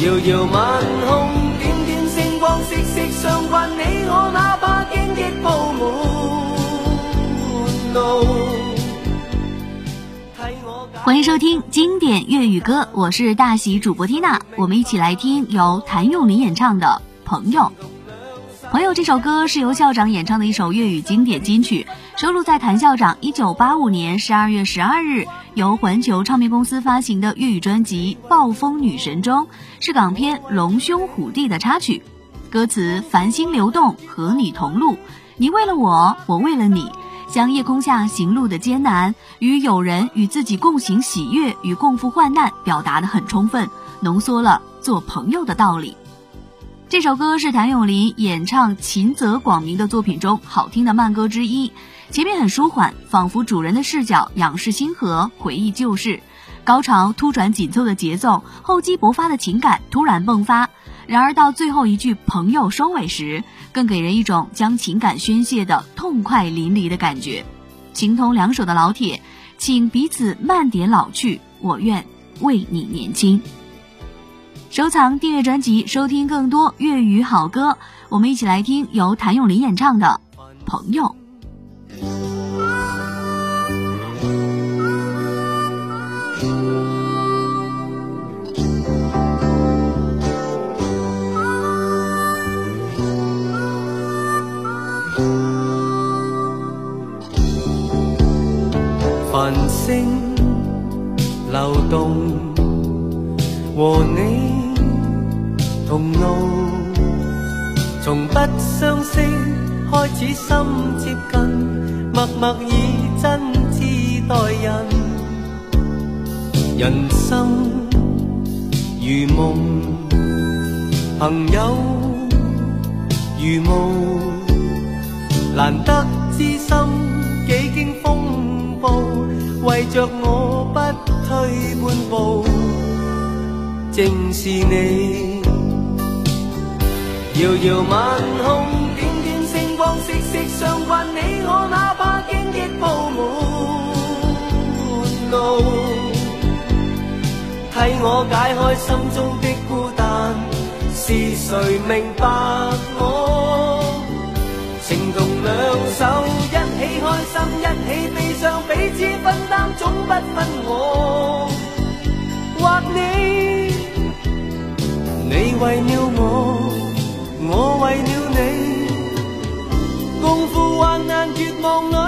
遥遥晚空，点点星光，息息相关。你我哪怕荆棘布满路。欢迎收听经典粤语歌，我是大喜主播缇娜，我们一起来听由谭咏麟演唱的《朋友》。《朋友》这首歌是由校长演唱的一首粤语经典金曲，收录在谭校长一九八五年十二月十二日由环球唱片公司发行的粤语专辑《暴风女神》中，是港片《龙兄虎弟》的插曲。歌词繁星流动，和你同路，你为了我，我为了你。将夜空下行路的艰难，与友人与自己共行喜悦与共赴患难表达的很充分，浓缩了做朋友的道理。这首歌是谭咏麟演唱秦泽广明的作品中好听的慢歌之一，前面很舒缓，仿佛主人的视角仰视星河，回忆旧事。高潮突转紧凑的节奏，厚积薄发的情感突然迸发。然而到最后一句“朋友”收尾时，更给人一种将情感宣泄的痛快淋漓的感觉。情同两手的老铁，请彼此慢点老去，我愿为你年轻。收藏订阅专辑，收听更多粤语好歌。我们一起来听由谭咏麟演唱的《朋友》。繁星流动，和你同路，从不相识开始心接近，默默以真挚待人。人生如梦，朋友如雾，难得知心几经风暴。为着我不退半步，正是你。遥遥晚空，点点星光，息息相关。你我哪怕荆棘布满路，替我解开心中的孤单。是谁明白我？情同两手，一起开心，一起悲伤，彼此分担，总不分我为了我，我为了你，共赴患难绝望里，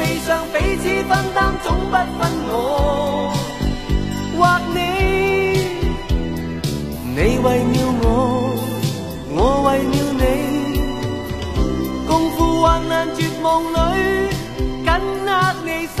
悲伤，彼此分担，总不分我或你。你为了我，我为了你，共赴患难绝望里，紧握你手，